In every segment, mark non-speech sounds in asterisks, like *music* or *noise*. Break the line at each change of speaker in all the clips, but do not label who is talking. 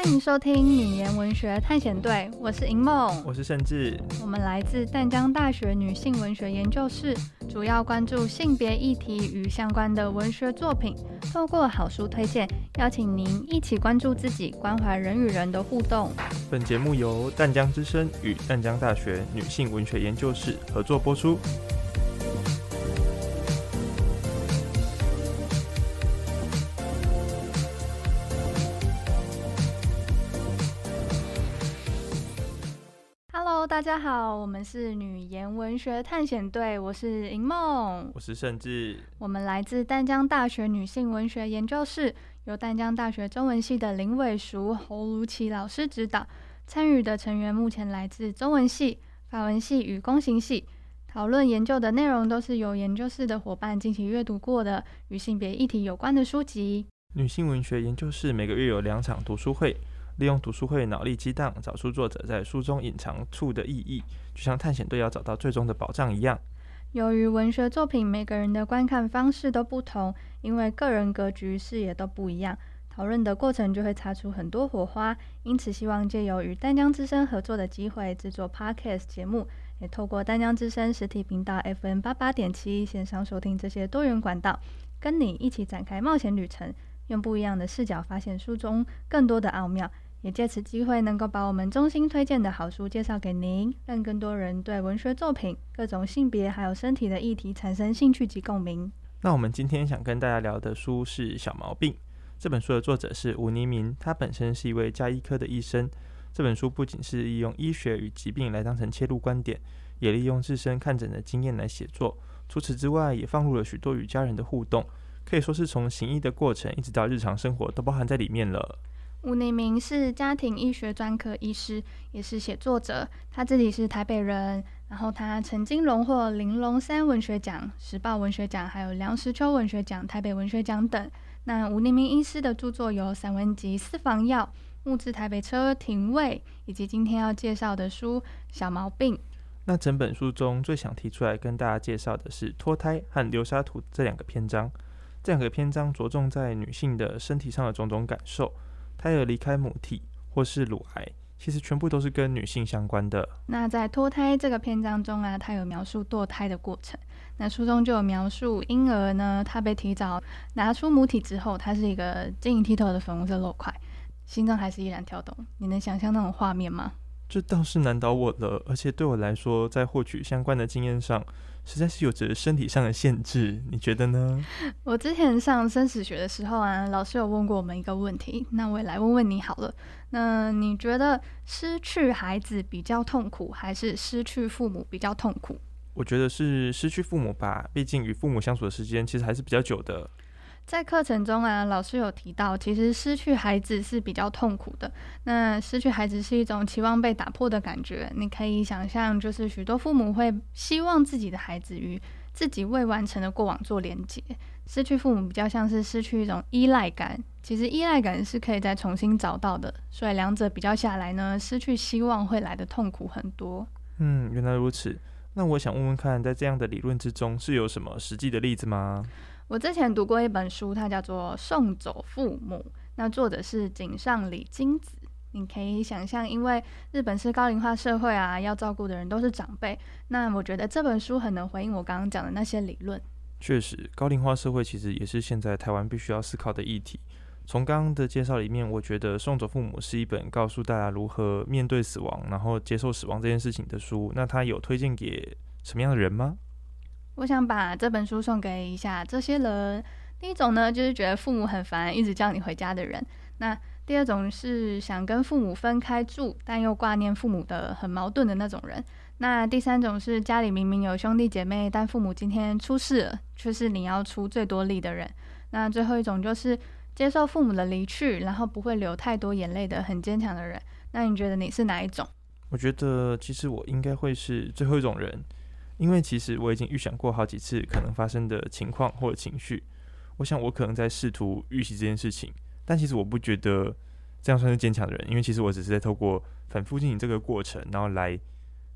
欢迎收听女言文学探险队，我是银梦，
我是盛志，
我们来自淡江大学女性文学研究室，主要关注性别议题与相关的文学作品，透过好书推荐，邀请您一起关注自己，关怀人与人的互动。
本节目由淡江之声与淡江大学女性文学研究室合作播出。
大家好，我们是女研文学探险队，我是银梦，
我是盛志，
我们来自淡江大学女性文学研究室，由淡江大学中文系的林伟淑、侯如琪老师指导，参与的成员目前来自中文系、法文系与公行系，讨论研究的内容都是由研究室的伙伴进行阅读过的与性别议题有关的书籍。
女性文学研究室每个月有两场读书会。利用读书会脑力激荡，找出作者在书中隐藏处的意义，就像探险队要找到最终的宝藏一样。
由于文学作品每个人的观看方式都不同，因为个人格局视野都不一样，讨论的过程就会擦出很多火花。因此，希望借由与淡江之声合作的机会，制作 Podcast 节目，也透过淡江之声实体频道 FM 八八点七线上收听这些多元管道，跟你一起展开冒险旅程，用不一样的视角发现书中更多的奥妙。也借此机会，能够把我们衷心推荐的好书介绍给您，让更多人对文学作品、各种性别还有身体的议题产生兴趣及共鸣。
那我们今天想跟大家聊的书是《小毛病》。这本书的作者是吴尼明，他本身是一位家医科的医生。这本书不仅是利用医学与疾病来当成切入观点，也利用自身看诊的经验来写作。除此之外，也放入了许多与家人的互动，可以说是从行医的过程一直到日常生活都包含在里面了。
吴宁明是家庭医学专科医师，也是写作者。他自己是台北人，然后他曾经荣获玲珑三文学奖、时报文学奖，还有梁实秋文学奖、台北文学奖等。那吴宁明医师的著作有散文集《私房药》、木质台北车停位，以及今天要介绍的书《小毛病》。
那整本书中最想提出来跟大家介绍的是脱胎和流沙图这两个篇章。这两个篇章着重在女性的身体上的种种感受。胎儿离开母体或是乳癌，其实全部都是跟女性相关的。
那在脱胎这个篇章中啊，它有描述堕胎的过程。那书中就有描述婴儿呢，他被提早拿出母体之后，它是一个晶莹剔透的粉红色肉块，心脏还是依然跳动。你能想象那种画面吗？
这倒是难倒我了，而且对我来说，在获取相关的经验上，实在是有着身体上的限制。你觉得呢？*laughs*
我之前上生死学的时候啊，老师有问过我们一个问题，那我也来问问你好了。那你觉得失去孩子比较痛苦，还是失去父母比较痛苦？
我觉得是失去父母吧，毕竟与父母相处的时间其实还是比较久的。
在课程中啊，老师有提到，其实失去孩子是比较痛苦的。那失去孩子是一种期望被打破的感觉。你可以想象，就是许多父母会希望自己的孩子与自己未完成的过往做连结。失去父母比较像是失去一种依赖感。其实依赖感是可以再重新找到的。所以两者比较下来呢，失去希望会来得痛苦很多。
嗯，原来如此。那我想问问看，在这样的理论之中，是有什么实际的例子吗？
我之前读过一本书，它叫做《送走父母》，那作者是井上里金子。你可以想象，因为日本是高龄化社会啊，要照顾的人都是长辈。那我觉得这本书很能回应我刚刚讲的那些理论。
确实，高龄化社会其实也是现在台湾必须要思考的议题。从刚刚的介绍里面，我觉得《送走父母》是一本告诉大家如何面对死亡，然后接受死亡这件事情的书。那它有推荐给什么样的人吗？
我想把这本书送给一下这些人。第一种呢，就是觉得父母很烦，一直叫你回家的人。那第二种是想跟父母分开住，但又挂念父母的很矛盾的那种人。那第三种是家里明明有兄弟姐妹，但父母今天出事了，却是你要出最多力的人。那最后一种就是接受父母的离去，然后不会流太多眼泪的很坚强的人。那你觉得你是哪一种？
我觉得其实我应该会是最后一种人。因为其实我已经预想过好几次可能发生的情况或者情绪，我想我可能在试图预习这件事情，但其实我不觉得这样算是坚强的人，因为其实我只是在透过反复进行这个过程，然后来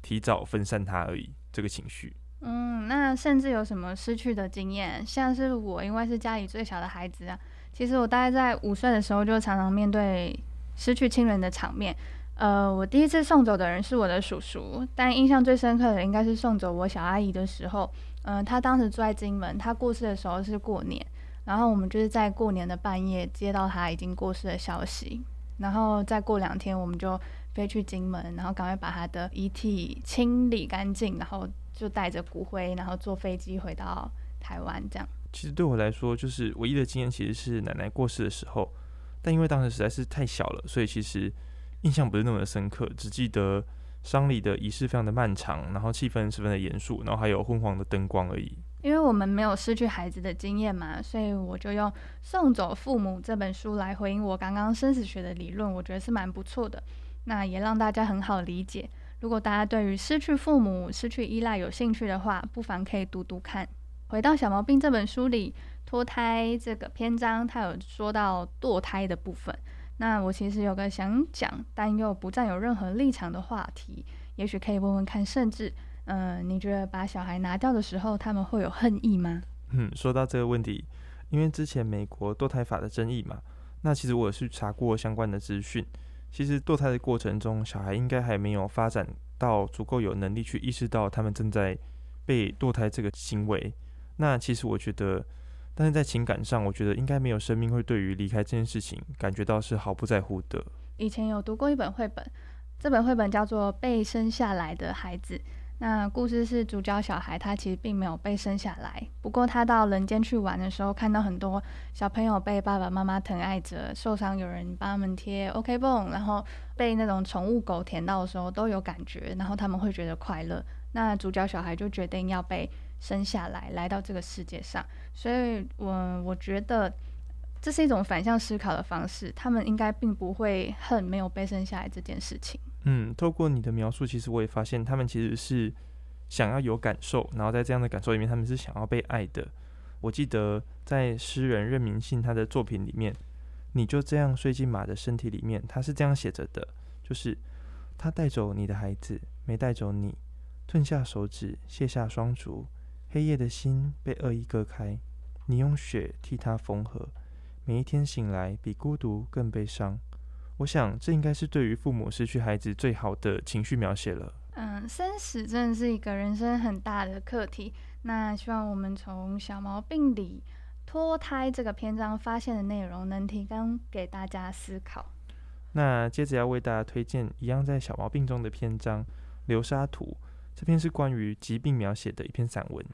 提早分散它而已。这个情绪，
嗯，那甚至有什么失去的经验？像是我，因为是家里最小的孩子啊，其实我大概在五岁的时候就常常面对失去亲人的场面。呃，我第一次送走的人是我的叔叔，但印象最深刻的应该是送走我小阿姨的时候。嗯、呃，他当时住在金门，她过世的时候是过年，然后我们就是在过年的半夜接到她已经过世的消息，然后再过两天我们就飞去金门，然后赶快把她的遗体清理干净，然后就带着骨灰，然后坐飞机回到台湾。这样，
其实对我来说，就是唯一的经验其实是奶奶过世的时候，但因为当时实在是太小了，所以其实印象不是那么的深刻，只记得。丧礼的仪式非常的漫长，然后气氛十分的严肃，然后还有昏黄的灯光而已。
因为我们没有失去孩子的经验嘛，所以我就用《送走父母》这本书来回应我刚刚生死学的理论，我觉得是蛮不错的。那也让大家很好理解。如果大家对于失去父母、失去依赖有兴趣的话，不妨可以读读看。回到《小毛病》这本书里，脱胎这个篇章，它有说到堕胎的部分。那我其实有个想讲，但又不占有任何立场的话题，也许可以问问看，甚至，嗯、你觉得把小孩拿掉的时候，他们会有恨意吗？
嗯，说到这个问题，因为之前美国堕胎法的争议嘛，那其实我也是查过相关的资讯。其实堕胎的过程中，小孩应该还没有发展到足够有能力去意识到他们正在被堕胎这个行为。那其实我觉得。但是在情感上，我觉得应该没有生命会对于离开这件事情感觉到是毫不在乎的。
以前有读过一本绘本，这本绘本叫做《被生下来的孩子》。那故事是主角小孩，他其实并没有被生下来，不过他到人间去玩的时候，看到很多小朋友被爸爸妈妈疼爱着，受伤有人帮他们贴 OK 绷，然后被那种宠物狗舔到的时候都有感觉，然后他们会觉得快乐。那主角小孩就决定要被。生下来，来到这个世界上，所以我我觉得这是一种反向思考的方式。他们应该并不会恨没有被生下来这件事情。
嗯，透过你的描述，其实我也发现他们其实是想要有感受，然后在这样的感受里面，他们是想要被爱的。我记得在诗人任明信他的作品里面，你就这样睡进马的身体里面，他是这样写着的，就是他带走你的孩子，没带走你，吞下手指，卸下双足。黑夜的心被恶意割开，你用血替它缝合。每一天醒来比孤独更悲伤。我想这应该是对于父母失去孩子最好的情绪描写了。
嗯，生死真的是一个人生很大的课题。那希望我们从小毛病里脱胎这个篇章发现的内容，能提供给大家思考。
那接着要为大家推荐一样在小毛病中的篇章《流沙图》。这篇是关于疾病描写的一篇散文。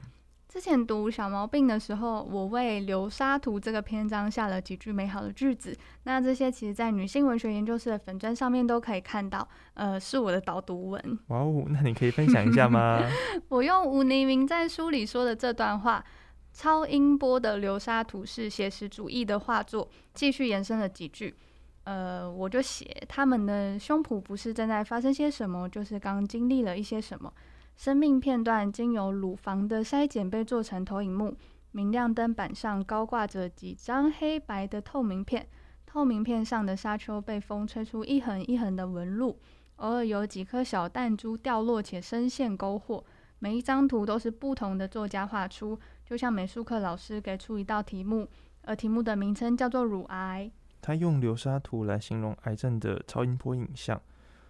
之前读小毛病的时候，我为《流沙图》这个篇章下了几句美好的句子。那这些其实，在女性文学研究室的粉砖上面都可以看到。呃，是我的导读文。
哇哦，那你可以分享一下吗？*laughs*
我用吴黎明在书里说的这段话：超音波的流沙图是写实主义的画作。继续延伸了几句。呃，我就写他们的胸脯不是正在发生些什么，就是刚经历了一些什么。生命片段经由乳房的筛检被做成投影幕，明亮灯板上高挂着几张黑白的透明片，透明片上的沙丘被风吹出一横一横的纹路，偶尔有几颗小弹珠掉落且深陷沟壑。每一张图都是不同的作家画出，就像美术课老师给出一道题目，而题目的名称叫做乳癌。
他用流沙图来形容癌症的超音波影像，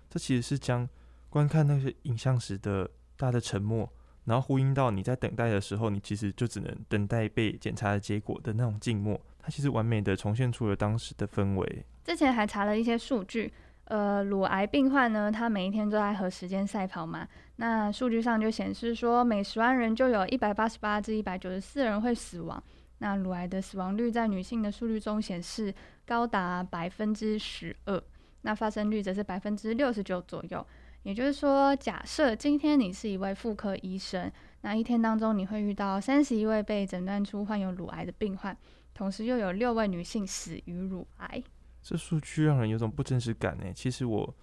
这其实是将观看那些影像时的。大的沉默，然后呼应到你在等待的时候，你其实就只能等待被检查的结果的那种静默。它其实完美的重现出了当时的氛围。
之前还查了一些数据，呃，乳癌病患呢，他每一天都在和时间赛跑嘛。那数据上就显示说，每十万人就有一百八十八至一百九十四人会死亡。那乳癌的死亡率在女性的数据中显示高达百分之十二，那发生率则是百分之六十九左右。也就是说，假设今天你是一位妇科医生，那一天当中你会遇到三十一位被诊断出患有乳癌的病患，同时又有六位女性死于乳癌。
这数据让人有种不真实感呢。其实我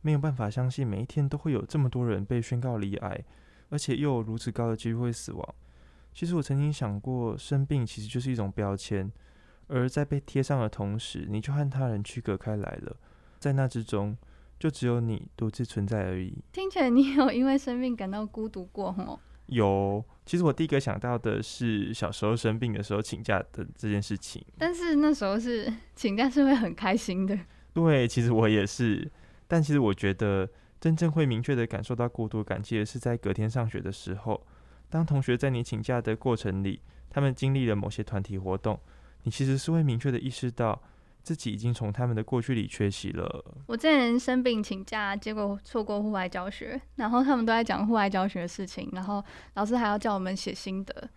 没有办法相信，每一天都会有这么多人被宣告罹癌，而且又有如此高的机会死亡。其实我曾经想过，生病其实就是一种标签，而在被贴上的同时，你就和他人区隔开来了，在那之中。就只有你独自存在而已。听起来
你有因为生病感到孤独过吗？
有，其实我第一个想到的是小时候生病的时候请假的这件事情。
但是那时候是请假是会很开心的。
对，其实我也是。但其实我觉得，真正会明确的感受到孤独感，其实是在隔天上学的时候，当同学在你请假的过程里，他们经历了某些团体活动，你其实是会明确的意识到自己已经从他们的过去里缺席了。
我之前生病请假，结果错过户外教学，然后他们都在讲户外教学的事情，然后老师还要叫我们写心得。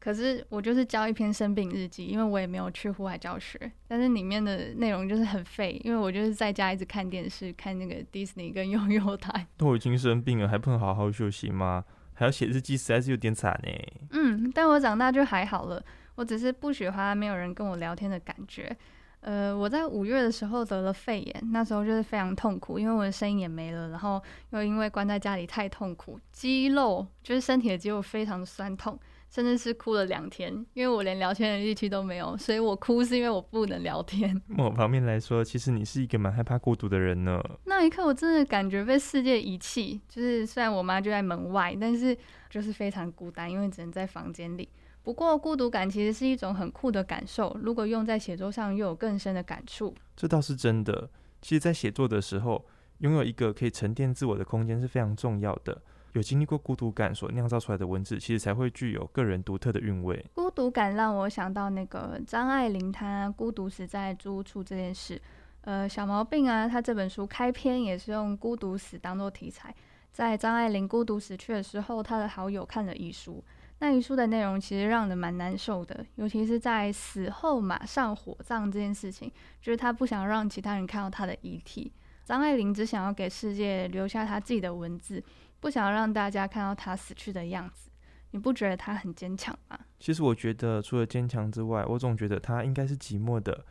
可是我就是交一篇生病日记，因为我也没有去户外教学，但是里面的内容就是很废，因为我就是在家一直看电视，看那个 Disney 跟悠悠台。
都已经生病了，还不能好好休息吗？还要写日记，实在是有点惨呢。
嗯，但我长大就还好了，我只是不喜欢没有人跟我聊天的感觉。呃，我在五月的时候得了肺炎，那时候就是非常痛苦，因为我的声音也没了，然后又因为关在家里太痛苦，肌肉就是身体的肌肉非常酸痛。甚至是哭了两天，因为我连聊天的力气都没有，所以我哭是因为我不能聊天。
某方面来说，其实你是一个蛮害怕孤独的人呢。
那一刻，我真的感觉被世界遗弃。就是虽然我妈就在门外，但是就是非常孤单，因为只能在房间里。不过，孤独感其实是一种很酷的感受，如果用在写作上，又有更深的感触。
这倒是真的。其实，在写作的时候，拥有一个可以沉淀自我的空间是非常重要的。有经历过孤独感所酿造出来的文字，其实才会具有个人独特的韵味。
孤独感让我想到那个张爱玲，她孤独死在租屋处这件事。呃，小毛病啊，他这本书开篇也是用孤独死当做题材。在张爱玲孤独死去的时候，她的好友看了遗书，那遗书的内容其实让人蛮难受的，尤其是在死后马上火葬这件事情，就是他不想让其他人看到他的遗体。张爱玲只想要给世界留下他自己的文字。不想要让大家看到他死去的样子，你不觉得他很坚强吗？
其实我觉得，除了坚强之外，我总觉得他应该是寂寞的，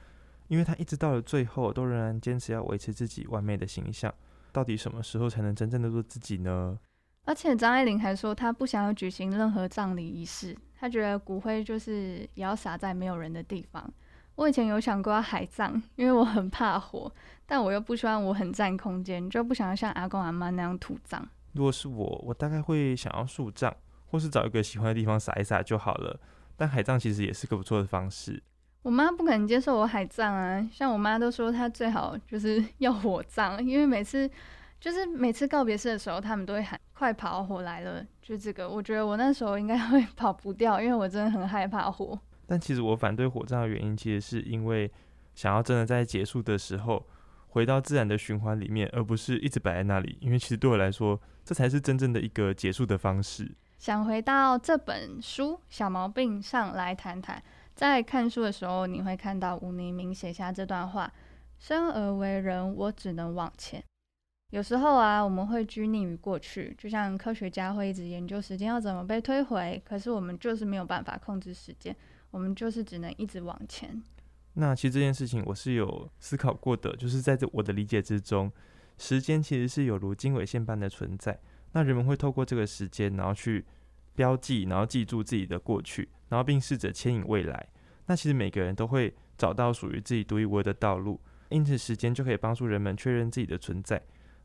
因为他一直到了最后，都仍然坚持要维持自己完美的形象。到底什么时候才能真正的做自己呢？
而且张爱玲还说，她不想要举行任何葬礼仪式，她觉得骨灰就是也要撒在没有人的地方。我以前有想过要海葬，因为我很怕火，但我又不希望我很占空间，就不想要像阿公阿妈那样土葬。
如果是我，我大概会想要树葬，或是找一个喜欢的地方撒一撒就好了。但海葬其实也是个不错的方式。
我妈不可能接受我海葬啊，像我妈都说她最好就是要火葬，因为每次就是每次告别式的时候，他们都会喊“快跑，火来了”，就这个。我觉得我那时候应该会 *laughs* 跑不掉，因为我真的很害怕火。
但其实我反对火葬的原因，其实是因为想要真的在结束的时候回到自然的循环里面，而不是一直摆在那里。因为其实对我来说，这才是真正的一个结束的方式。
想回到这本书《小毛病》上来谈谈，在看书的时候，你会看到吴黎明写下这段话：“生而为人，我只能往前。”有时候啊，我们会拘泥于过去，就像科学家会一直研究时间要怎么被推回，可是我们就是没有办法控制时间，我们就是只能一直往前。
那其实这件事情我是有思考过的，就是在这我的理解之中。时间其实是有如经纬线般的存在，那人们会透过这个时间，然后去标记，然后记住自己的过去，然后并试着牵引未来。那其实每个人都会找到属于自己独一无二的道路，因此时间就可以帮助人们确认自己的存在。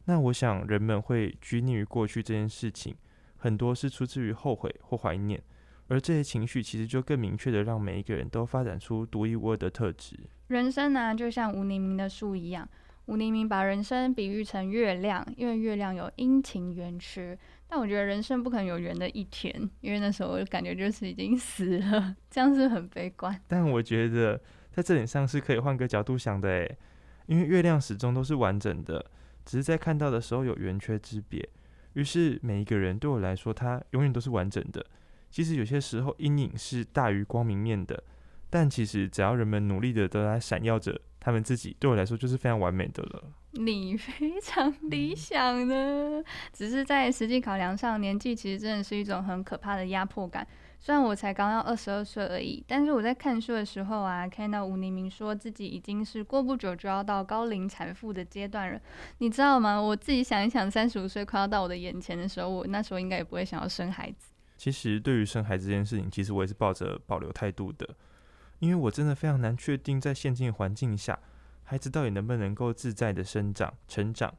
那我想，人们会拘泥于过去这件事情，很多是出自于后悔或怀念，而这些情绪其实就更明确的让每一个人都发展出独一无二的特质。
人生呢、啊，就像吴黎明的书一样。吴黎明把人生比喻成月亮，因为月亮有阴晴圆缺。但我觉得人生不可能有圆的一天，因为那时候我感觉就是已经死了，这样是很悲观。
但我觉得在这点上是可以换个角度想的诶，因为月亮始终都是完整的，只是在看到的时候有圆缺之别。于是每一个人对我来说，他永远都是完整的。其实有些时候阴影是大于光明面的，但其实只要人们努力的都在闪耀着。他们自己对我来说就是非常完美的了。
你非常理想呢，只是在实际考量上，年纪其实真的是一种很可怕的压迫感。虽然我才刚要二十二岁而已，但是我在看书的时候啊，看到吴黎明说自己已经是过不久就要到高龄产妇的阶段了。你知道吗？我自己想一想，三十五岁快要到我的眼前的时候，我那时候应该也不会想要生孩子。
其实对于生孩子这件事情，其实我也是抱着保留态度的。因为我真的非常难确定，在现今环境下，孩子到底能不能够自在的生长、成长。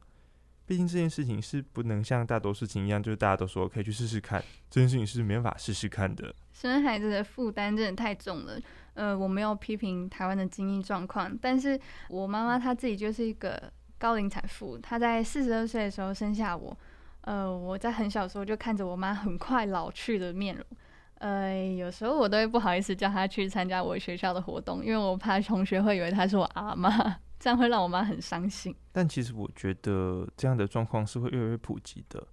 毕竟这件事情是不能像大多事情一样，就是大家都说可以去试试看，这件事情是没法试试看的。
生孩子的负担真的太重了。呃，我没有批评台湾的经济状况，但是我妈妈她自己就是一个高龄产妇，她在四十二岁的时候生下我。呃，我在很小时候就看着我妈很快老去的面容。呃，有时候我都会不好意思叫她去参加我学校的活动，因为我怕同学会以为她是我阿妈，这样会让我妈很伤心。
但其实我觉得这样的状况是会越来越普及的，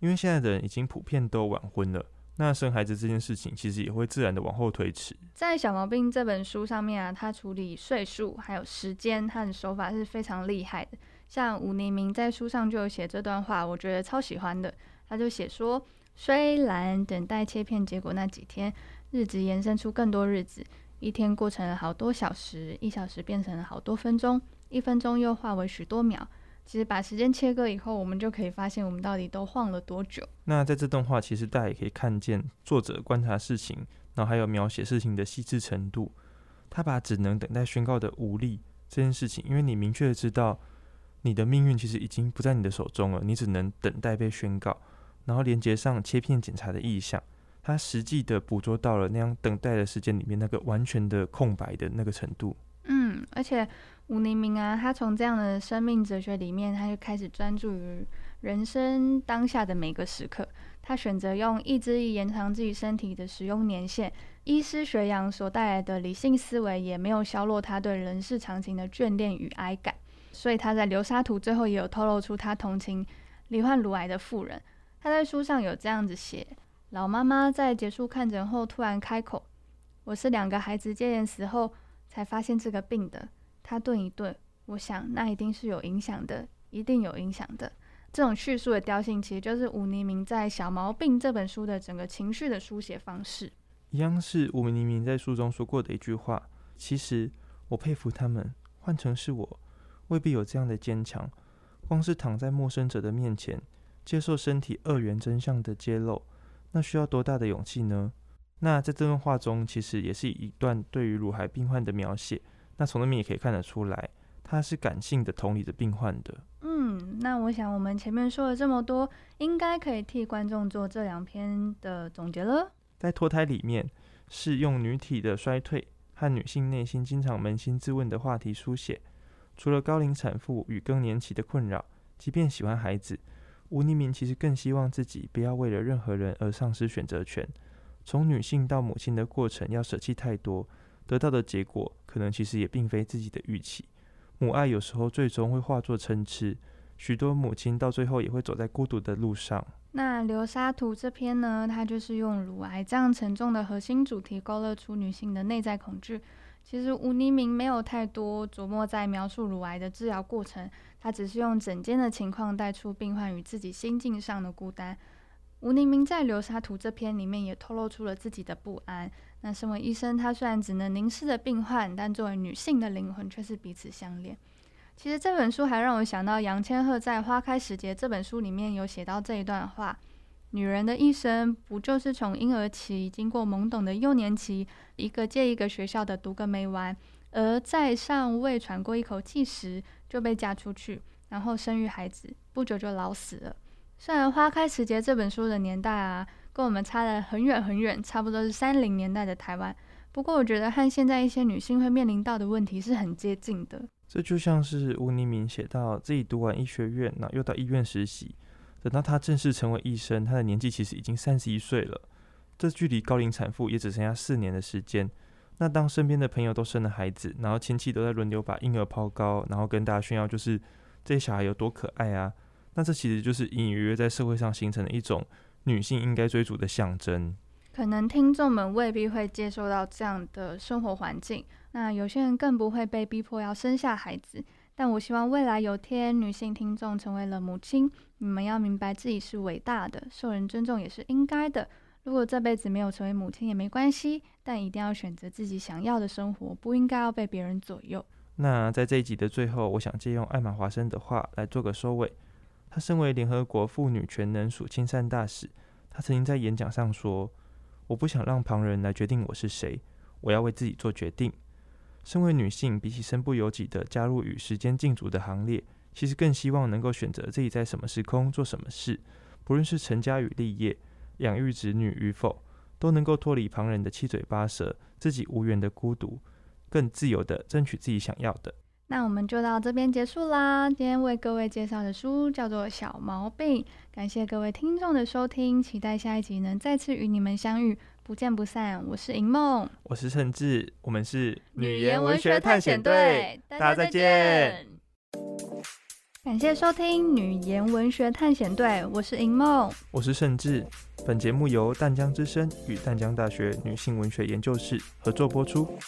因为现在的人已经普遍都晚婚了，那生孩子这件事情其实也会自然的往后推迟。
在《小毛病》这本书上面啊，他处理岁数还有时间，他的手法是非常厉害的。像吴黎明在书上就有写这段话，我觉得超喜欢的。他就写说。虽然等待切片结果那几天，日子延伸出更多日子，一天过成了好多小时，一小时变成了好多分钟，一分钟又化为许多秒。其实把时间切割以后，我们就可以发现我们到底都晃了多久。
那在这段话，其实大家也可以看见作者观察事情，然后还有描写事情的细致程度。他把只能等待宣告的无力这件事情，因为你明确的知道你的命运其实已经不在你的手中了，你只能等待被宣告。然后连接上切片检查的意象，他实际的捕捉到了那样等待的时间里面那个完全的空白的那个程度。
嗯，而且吴黎明啊，他从这样的生命哲学里面，他就开始专注于人生当下的每个时刻。他选择用意志力延长自己身体的使用年限，医师学养所带来的理性思维也没有削弱他对人世常情的眷恋与哀感。所以他在流沙图最后也有透露出他同情罹患乳癌的妇人。他在书上有这样子写：老妈妈在结束看诊后突然开口：“我是两个孩子接连死后才发现这个病的。”她顿一顿，我想那一定是有影响的，一定有影响的。这种叙述的调性，其实就是吴黎明在《小毛病》这本书的整个情绪的书写方式。
一样是吴黎明在书中说过的一句话：“其实我佩服他们，换成是我，未必有这样的坚强。光是躺在陌生者的面前。”接受身体二元真相的揭露，那需要多大的勇气呢？那在这段话中，其实也是一段对于乳癌病患的描写。那从那边也可以看得出来，他是感性的同理的病患的。
嗯，那我想我们前面说了这么多，应该可以替观众做这两篇的总结了。
在脱胎里面，是用女体的衰退和女性内心经常扪心自问的话题书写。除了高龄产妇与更年期的困扰，即便喜欢孩子。吴黎明其实更希望自己不要为了任何人而丧失选择权。从女性到母亲的过程要舍弃太多，得到的结果可能其实也并非自己的预期。母爱有时候最终会化作嗔痴，许多母亲到最后也会走在孤独的路上。
那流沙图这篇呢，它就是用乳癌这样沉重的核心主题，勾勒出女性的内在恐惧。其实吴黎明没有太多琢磨在描述乳癌的治疗过程。他只是用诊间的情况带出病患与自己心境上的孤单。吴黎明在《流沙图》这篇里面也透露出了自己的不安。那身为医生，他虽然只能凝视着病患，但作为女性的灵魂却是彼此相连。其实这本书还让我想到杨千鹤在《花开时节》这本书里面有写到这一段话：女人的一生不就是从婴儿期经过懵懂的幼年期，一个接一个学校的读个没完，而在尚未喘过一口气时，就被嫁出去，然后生育孩子，不久就老死了。虽然《花开时节》这本书的年代啊，跟我们差得很远很远，差不多是三零年代的台湾。不过，我觉得和现在一些女性会面临到的问题是很接近的。
这就像是吴黎明写到自己读完医学院，那又到医院实习，等到他正式成为医生，他的年纪其实已经三十一岁了。这距离高龄产妇也只剩下四年的时间。那当身边的朋友都生了孩子，然后亲戚都在轮流把婴儿抛高，然后跟大家炫耀，就是这些小孩有多可爱啊！那这其实就是隐隐约约在社会上形成了一种女性应该追逐的象征。
可能听众们未必会接受到这样的生活环境，那有些人更不会被逼迫要生下孩子。但我希望未来有天女性听众成为了母亲，你们要明白自己是伟大的，受人尊重也是应该的。如果这辈子没有成为母亲也没关系，但一定要选择自己想要的生活，不应该要被别人左右。
那在这一集的最后，我想借用艾玛华森的话来做个收尾。她身为联合国妇女权能署亲善大使，她曾经在演讲上说：“我不想让旁人来决定我是谁，我要为自己做决定。”身为女性，比起身不由己的加入与时间竞逐的行列，其实更希望能够选择自己在什么时空做什么事，不论是成家与立业、养育子女与否，都能够脱离旁人的七嘴八舌，自己无缘的孤独，更自由地争取自己想要的。
那我们就到这边结束啦。今天为各位介绍的书叫做《小毛病》，感谢各位听众的收听，期待下一集能再次与你们相遇，不见不散。我是银梦，
我是盛志，我们是
女言文学探险队，大家再见。感谢收听女言文学探险队，我是银梦，
我是盛志。本节目由淡江之声与淡江大学女性文学研究室合作播出。